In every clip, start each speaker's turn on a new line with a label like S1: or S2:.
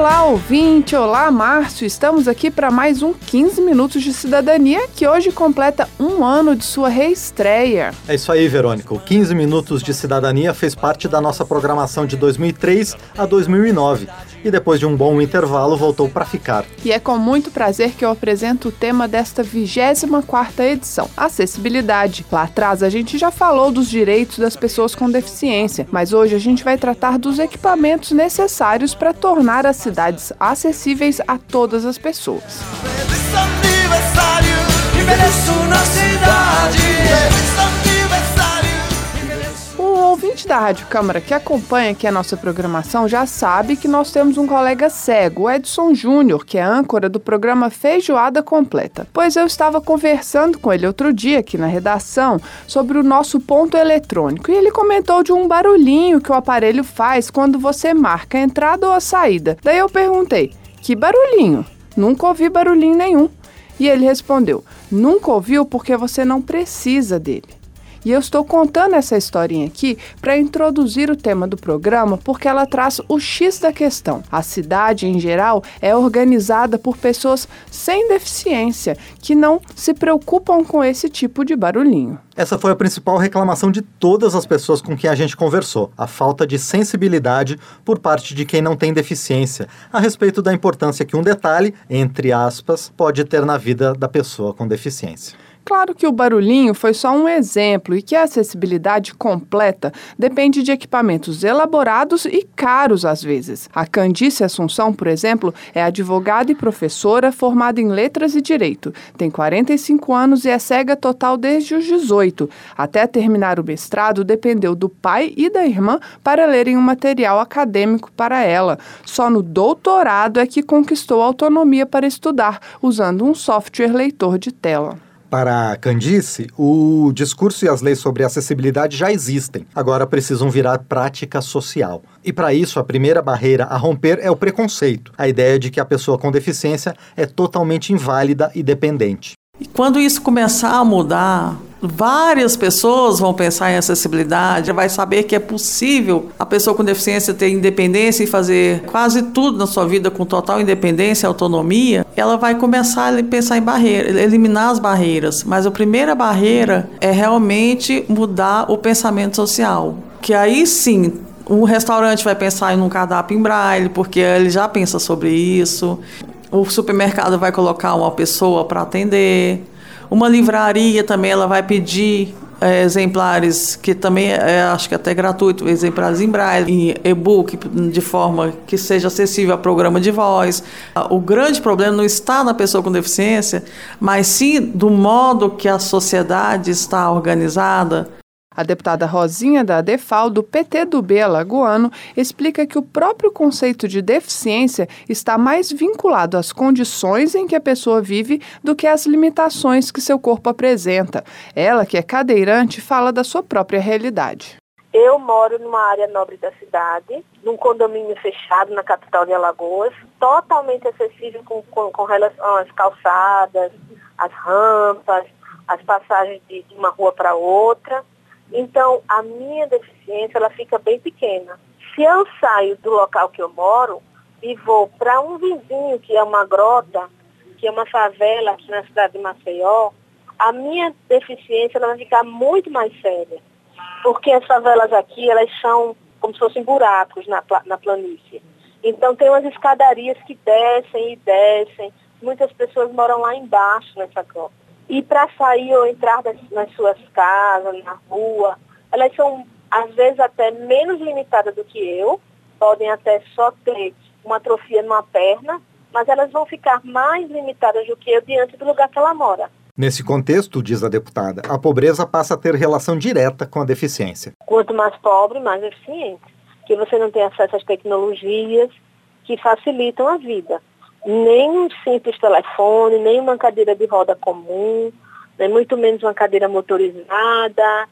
S1: Olá, ouvinte! Olá, Márcio! Estamos aqui para mais um 15 Minutos de Cidadania que hoje completa um ano de sua reestreia.
S2: É isso aí, Verônica. O 15 Minutos de Cidadania fez parte da nossa programação de 2003 a 2009 e depois de um bom intervalo voltou para ficar.
S1: E é com muito prazer que eu apresento o tema desta 24ª edição, acessibilidade. Lá atrás a gente já falou dos direitos das pessoas com deficiência, mas hoje a gente vai tratar dos equipamentos necessários para tornar as cidades acessíveis a todas as pessoas.
S3: Revista
S1: da Rádio Câmara que acompanha aqui a nossa programação já sabe que nós temos um colega cego, o Edson Júnior, que é âncora do programa Feijoada Completa. Pois eu estava conversando com ele outro dia aqui na redação sobre o nosso ponto eletrônico e ele comentou de um barulhinho que o aparelho faz quando você marca a entrada ou a saída. Daí eu perguntei: que barulhinho? Nunca ouvi barulhinho nenhum. E ele respondeu: nunca ouviu porque você não precisa dele. E eu estou contando essa historinha aqui para introduzir o tema do programa porque ela traz o X da questão. A cidade, em geral, é organizada por pessoas sem deficiência que não se preocupam com esse tipo de barulhinho.
S2: Essa foi a principal reclamação de todas as pessoas com quem a gente conversou: a falta de sensibilidade por parte de quem não tem deficiência a respeito da importância que um detalhe, entre aspas, pode ter na vida da pessoa com deficiência.
S1: Claro que o barulhinho foi só um exemplo e que a acessibilidade completa depende de equipamentos elaborados e caros às vezes. A Candice Assunção, por exemplo, é advogada e professora formada em Letras e Direito. Tem 45 anos e é cega total desde os 18. Até terminar o mestrado, dependeu do pai e da irmã para lerem um material acadêmico para ela. Só no doutorado é que conquistou autonomia para estudar, usando um software leitor de tela.
S2: Para Candice, o discurso e as leis sobre acessibilidade já existem, agora precisam virar prática social. E para isso, a primeira barreira a romper é o preconceito, a ideia de que a pessoa com deficiência é totalmente inválida e dependente.
S4: E quando isso começar a mudar, várias pessoas vão pensar em acessibilidade, vai saber que é possível a pessoa com deficiência ter independência e fazer quase tudo na sua vida com total independência e autonomia, ela vai começar a pensar em barreiras, eliminar as barreiras. Mas a primeira barreira é realmente mudar o pensamento social. Que aí sim o restaurante vai pensar em um cardápio em braille, porque ele já pensa sobre isso. O supermercado vai colocar uma pessoa para atender. Uma livraria também ela vai pedir é, exemplares que também é, acho que até gratuito, exemplares em braille, em e-book, de forma que seja acessível a programa de voz. O grande problema não está na pessoa com deficiência, mas sim do modo que a sociedade está organizada.
S1: A deputada Rosinha da Defal, do PT do B Alagoano, explica que o próprio conceito de deficiência está mais vinculado às condições em que a pessoa vive do que às limitações que seu corpo apresenta. Ela, que é cadeirante, fala da sua própria realidade.
S5: Eu moro numa área nobre da cidade, num condomínio fechado na capital de Alagoas, totalmente acessível com, com, com relação às calçadas, as rampas, as passagens de, de uma rua para outra. Então, a minha deficiência ela fica bem pequena. Se eu saio do local que eu moro e vou para um vizinho, que é uma grota, que é uma favela aqui na cidade de Maceió, a minha deficiência ela vai ficar muito mais séria. Porque as favelas aqui, elas são como se fossem buracos na, na planície. Então, tem umas escadarias que descem e descem. Muitas pessoas moram lá embaixo nessa grota. E para sair ou entrar das, nas suas casas, na rua, elas são, às vezes, até menos limitadas do que eu, podem até só ter uma atrofia numa perna, mas elas vão ficar mais limitadas do que eu diante do lugar que ela mora.
S2: Nesse contexto, diz a deputada, a pobreza passa a ter relação direta com a deficiência.
S5: Quanto mais pobre, mais deficiente. Que você não tem acesso às tecnologias que facilitam a vida nem um simples telefone, nem uma cadeira de roda comum, nem muito menos uma cadeira motorizada,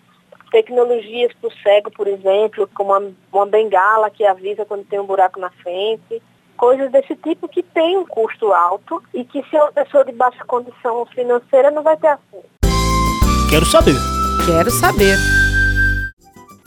S5: tecnologias para o cego, por exemplo, como uma, uma bengala que avisa quando tem um buraco na frente, coisas desse tipo que tem um custo alto e que se é uma pessoa de baixa condição financeira não vai ter acesso.
S6: Quero saber.
S7: Quero saber.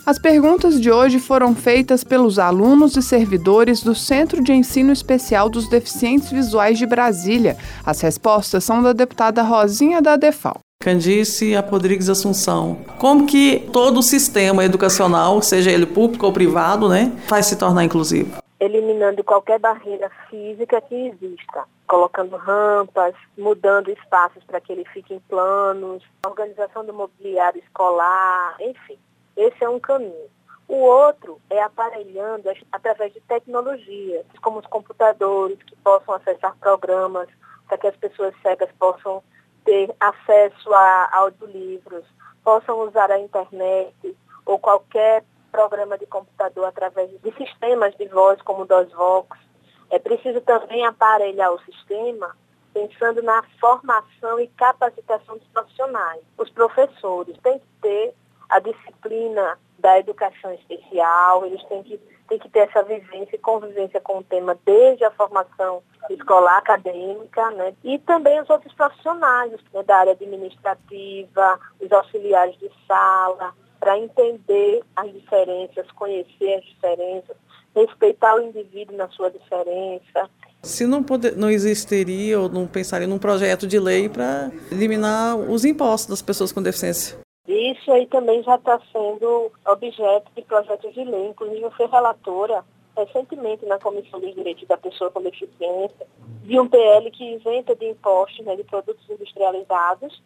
S1: As perguntas de hoje foram feitas pelos alunos e servidores do Centro de Ensino Especial dos Deficientes Visuais de Brasília. As respostas são da deputada Rosinha da Defal.
S4: Candice Rodrigues Assunção. Como que todo o sistema educacional, seja ele público ou privado, né, vai se tornar inclusivo?
S5: eliminando qualquer barreira física que exista, colocando rampas, mudando espaços para que ele fique em planos, organização do mobiliário escolar, enfim. Esse é um caminho. O outro é aparelhando através de tecnologias, como os computadores, que possam acessar programas, para que as pessoas cegas possam ter acesso a audiolivros, possam usar a internet ou qualquer programa de computador através de sistemas de voz como o DOSVox. É preciso também aparelhar o sistema pensando na formação e capacitação dos profissionais. Os professores têm que ter a disciplina da educação especial, eles têm que, têm que ter essa vivência e convivência com o tema desde a formação escolar acadêmica, né? e também os outros profissionais né, da área administrativa, os auxiliares de sala, para entender as diferenças, conhecer as diferenças, respeitar o indivíduo na sua diferença.
S4: Se não, poder, não existiria ou não pensaria num projeto de lei para eliminar os impostos das pessoas com deficiência?
S5: Isso aí também já está sendo objeto de projetos de lei. Inclusive, eu fui relatora recentemente na Comissão dos Direitos da Pessoa com Deficiência de um PL que isenta de impostos né, de produtos industrializados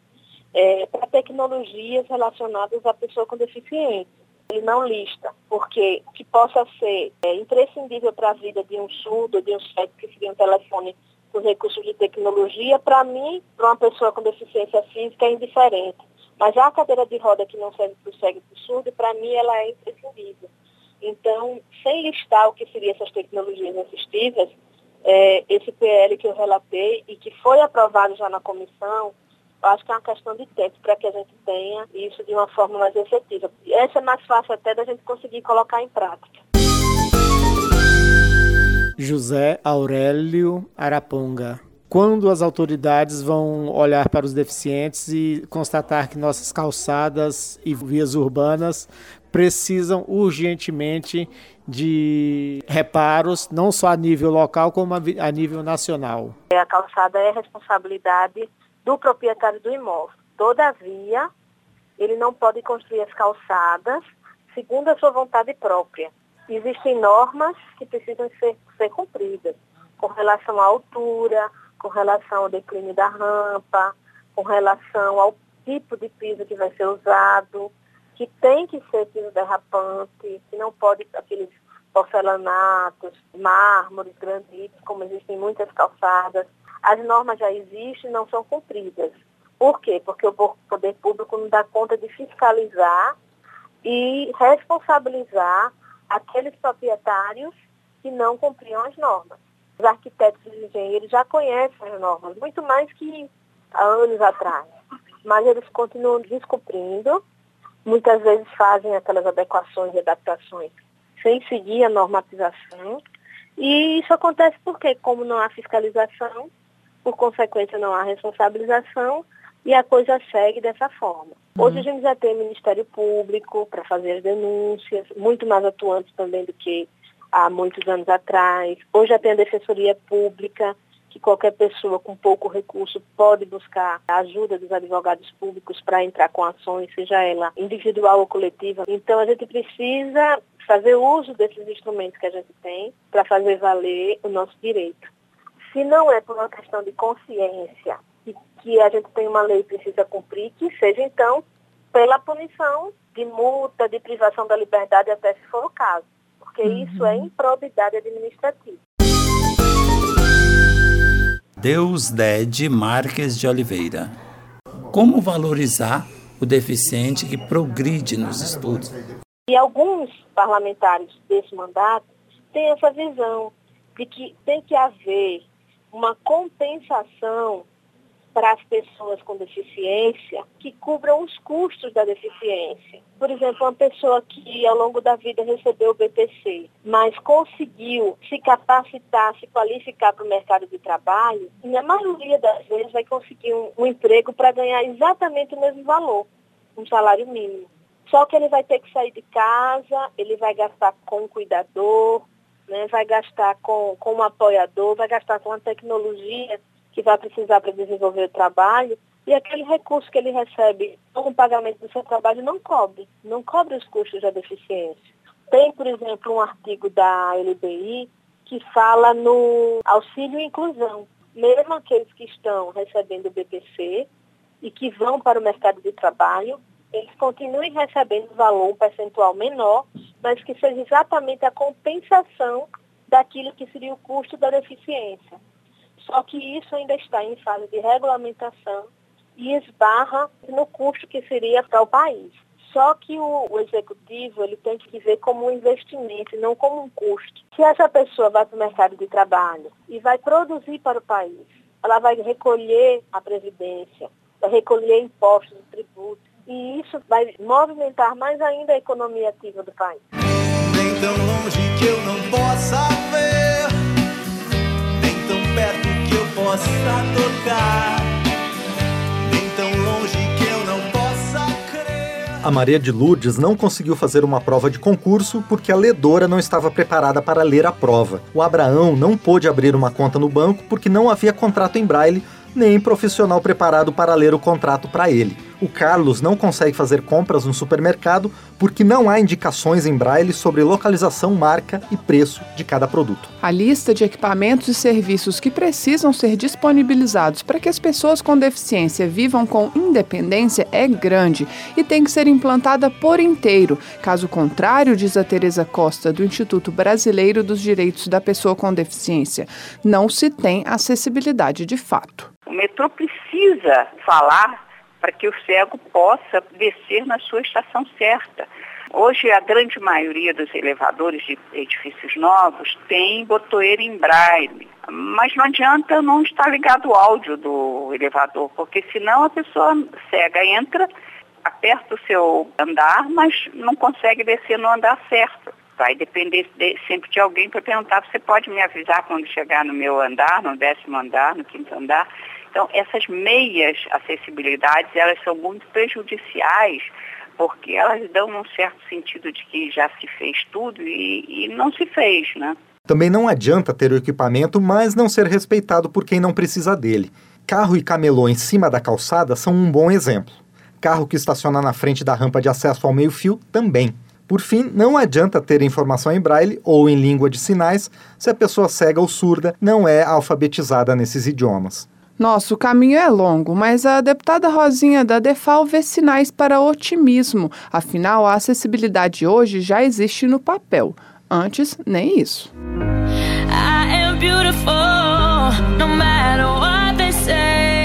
S5: é, para tecnologias relacionadas à pessoa com deficiência. Ele não lista, porque que possa ser é, imprescindível para a vida de um surdo, de um cego que seria um telefone com recursos de tecnologia, para mim, para uma pessoa com deficiência física, é indiferente. Mas a cadeira de roda que não serve para o cego e para o surdo, para mim ela é imprescindível. Então, sem listar o que seriam essas tecnologias assistivas, é, esse PL que eu relatei e que foi aprovado já na comissão, eu acho que é uma questão de tempo para que a gente tenha isso de uma forma mais efetiva. E essa é mais fácil até da gente conseguir colocar em prática.
S6: José Aurélio Araponga quando as autoridades vão olhar para os deficientes e constatar que nossas calçadas e vias urbanas precisam urgentemente de reparos, não só a nível local, como a nível nacional.
S5: A calçada é responsabilidade do proprietário do imóvel. Todavia, ele não pode construir as calçadas segundo a sua vontade própria. Existem normas que precisam ser, ser cumpridas com relação à altura, com relação ao declínio da rampa, com relação ao tipo de piso que vai ser usado, que tem que ser piso derrapante, que não pode aqueles porcelanatos, mármores, granitos, como existem em muitas calçadas. As normas já existem e não são cumpridas. Por quê? Porque o poder público não dá conta de fiscalizar e responsabilizar aqueles proprietários que não cumpriam as normas. Os arquitetos e engenheiros já conhecem as normas, muito mais que há anos atrás. Mas eles continuam descumprindo, muitas vezes fazem aquelas adequações e adaptações sem seguir a normatização. E isso acontece porque, como não há fiscalização, por consequência não há responsabilização e a coisa segue dessa forma. Hoje a gente já tem Ministério Público para fazer as denúncias, muito mais atuantes também do que há muitos anos atrás. Hoje já tem a Defensoria Pública, que qualquer pessoa com pouco recurso pode buscar a ajuda dos advogados públicos para entrar com ações, seja ela individual ou coletiva. Então a gente precisa fazer uso desses instrumentos que a gente tem para fazer valer o nosso direito. Se não é por uma questão de consciência e que a gente tem uma lei e precisa cumprir, que seja então pela punição de multa, de privação da liberdade, até se for o caso porque uhum. isso é improbidade administrativa.
S8: Deus Dede Marques de Oliveira. Como valorizar o deficiente que progride nos estudos?
S5: E alguns parlamentares desse mandato têm essa visão de que tem que haver uma compensação para as pessoas com deficiência que cubram os custos da deficiência. Por exemplo, uma pessoa que ao longo da vida recebeu o BPC, mas conseguiu se capacitar, se qualificar para o mercado de trabalho, na maioria das vezes vai conseguir um, um emprego para ganhar exatamente o mesmo valor, um salário mínimo. Só que ele vai ter que sair de casa, ele vai gastar com um cuidador, né, vai gastar com, com um apoiador, vai gastar com a tecnologia que vai precisar para desenvolver o trabalho, e aquele recurso que ele recebe com o pagamento do seu trabalho não cobre, não cobre os custos da deficiência. Tem, por exemplo, um artigo da LBI que fala no auxílio inclusão. Mesmo aqueles que estão recebendo o BPC e que vão para o mercado de trabalho, eles continuem recebendo valor, um percentual menor, mas que seja exatamente a compensação daquilo que seria o custo da deficiência. Só que isso ainda está em fase de regulamentação e esbarra no custo que seria para o país. Só que o, o, executivo ele tem que ver como um investimento e não como um custo. Se essa pessoa vai para o mercado de trabalho e vai produzir para o país, ela vai recolher a previdência, vai recolher impostos, tributos, e isso vai movimentar mais ainda a economia ativa do país.
S3: Nem tão longe que eu não possa possa tocar, nem tão longe que eu não possa crer.
S2: A Maria de Lourdes não conseguiu fazer uma prova de concurso porque a ledora não estava preparada para ler a prova. O Abraão não pôde abrir uma conta no banco porque não havia contrato em braille nem profissional preparado para ler o contrato para ele. O Carlos não consegue fazer compras no supermercado porque não há indicações em braille sobre localização, marca e preço de cada produto.
S1: A lista de equipamentos e serviços que precisam ser disponibilizados para que as pessoas com deficiência vivam com independência é grande e tem que ser implantada por inteiro. Caso contrário, diz a Tereza Costa, do Instituto Brasileiro dos Direitos da Pessoa com Deficiência, não se tem acessibilidade de fato.
S9: O metrô precisa falar para que o cego possa descer na sua estação certa. Hoje, a grande maioria dos elevadores de edifícios novos tem botoeira em braille, mas não adianta não estar ligado o áudio do elevador, porque senão a pessoa cega entra, aperta o seu andar, mas não consegue descer no andar certo. Vai depender de, sempre de alguém para perguntar, você pode me avisar quando chegar no meu andar, no décimo andar, no quinto andar? Então, essas meias acessibilidades, elas são muito prejudiciais, porque elas dão um certo sentido de que já se fez tudo e, e não se fez, né?
S2: Também não adianta ter o equipamento, mas não ser respeitado por quem não precisa dele. Carro e camelô em cima da calçada são um bom exemplo. Carro que estaciona na frente da rampa de acesso ao meio-fio também. Por fim, não adianta ter informação em braille ou em língua de sinais se a pessoa cega ou surda não é alfabetizada nesses idiomas.
S1: Nosso caminho é longo, mas a deputada Rosinha da Defal vê sinais para otimismo. Afinal, a acessibilidade hoje já existe no papel. Antes, nem isso. I am beautiful, no matter what they say.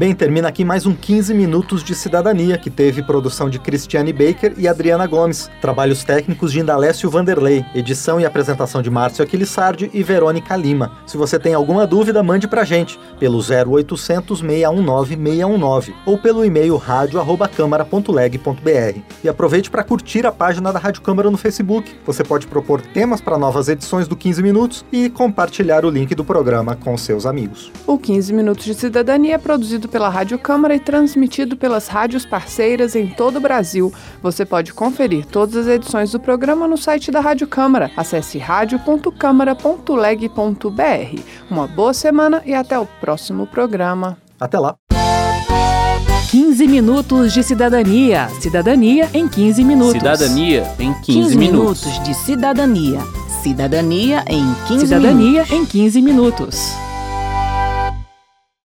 S2: Bem, termina aqui mais um 15 minutos de cidadania que teve produção de Cristiane Baker e Adriana Gomes, trabalhos técnicos de Indalécio Vanderlei, edição e apresentação de Márcio Aquilissardi e Verônica Lima. Se você tem alguma dúvida, mande pra gente pelo 0800 619 619 ou pelo e-mail radio@câmara.leg.br. E aproveite para curtir a página da Rádio Câmara no Facebook. Você pode propor temas para novas edições do 15 minutos e compartilhar o link do programa com seus amigos.
S1: O 15 minutos de cidadania é produzido pela Rádio Câmara e transmitido pelas rádios parceiras em todo o Brasil. Você pode conferir todas as edições do programa no site da Rádio Câmara. Acesse radio.câmara.leg.br. Uma boa semana e até o próximo programa.
S2: Até lá.
S7: 15 minutos de cidadania. Cidadania em 15 minutos.
S10: Cidadania em 15,
S11: 15
S10: minutos.
S11: minutos de cidadania. Cidadania em 15
S7: Cidadania
S11: minutos.
S7: em 15 minutos.